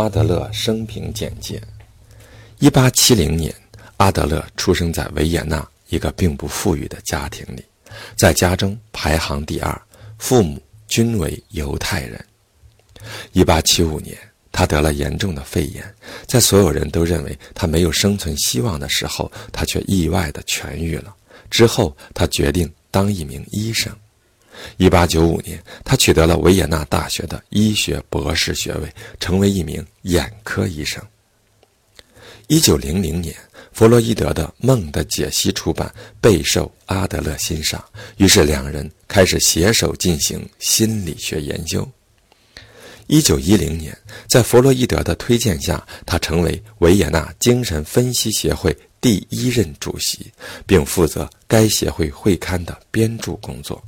阿德勒生平简介：一八七零年，阿德勒出生在维也纳一个并不富裕的家庭里，在家中排行第二，父母均为犹太人。一八七五年，他得了严重的肺炎，在所有人都认为他没有生存希望的时候，他却意外的痊愈了。之后，他决定当一名医生。一八九五年，他取得了维也纳大学的医学博士学位，成为一名眼科医生。一九零零年，弗洛伊德的《梦的解析》出版，备受阿德勒欣赏，于是两人开始携手进行心理学研究。一九一零年，在弗洛伊德的推荐下，他成为维也纳精神分析协会第一任主席，并负责该协会会刊的编著工作。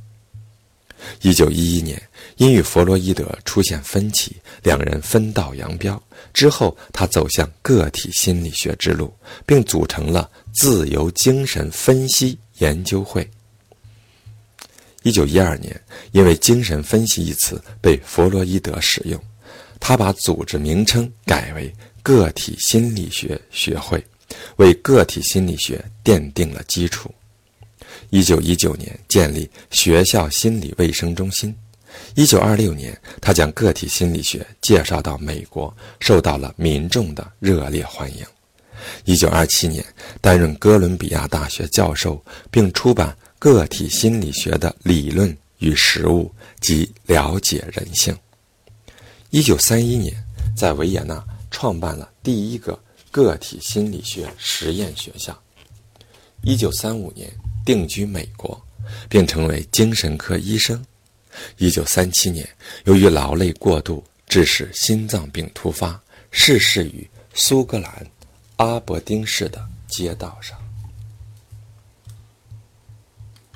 一九一一年，因与弗洛伊德出现分歧，两人分道扬镳。之后，他走向个体心理学之路，并组成了自由精神分析研究会。一九一二年，因为“精神分析”一词被弗洛伊德使用，他把组织名称改为个体心理学学会，为个体心理学奠定了基础。一九一九年建立学校心理卫生中心。一九二六年，他将个体心理学介绍到美国，受到了民众的热烈欢迎。一九二七年，担任哥伦比亚大学教授，并出版《个体心理学的理论与实务及了解人性》。一九三一年，在维也纳创办了第一个个体心理学实验学校。一九三五年。定居美国，并成为精神科医生。一九三七年，由于劳累过度，致使心脏病突发，逝世于苏格兰阿伯丁市的街道上。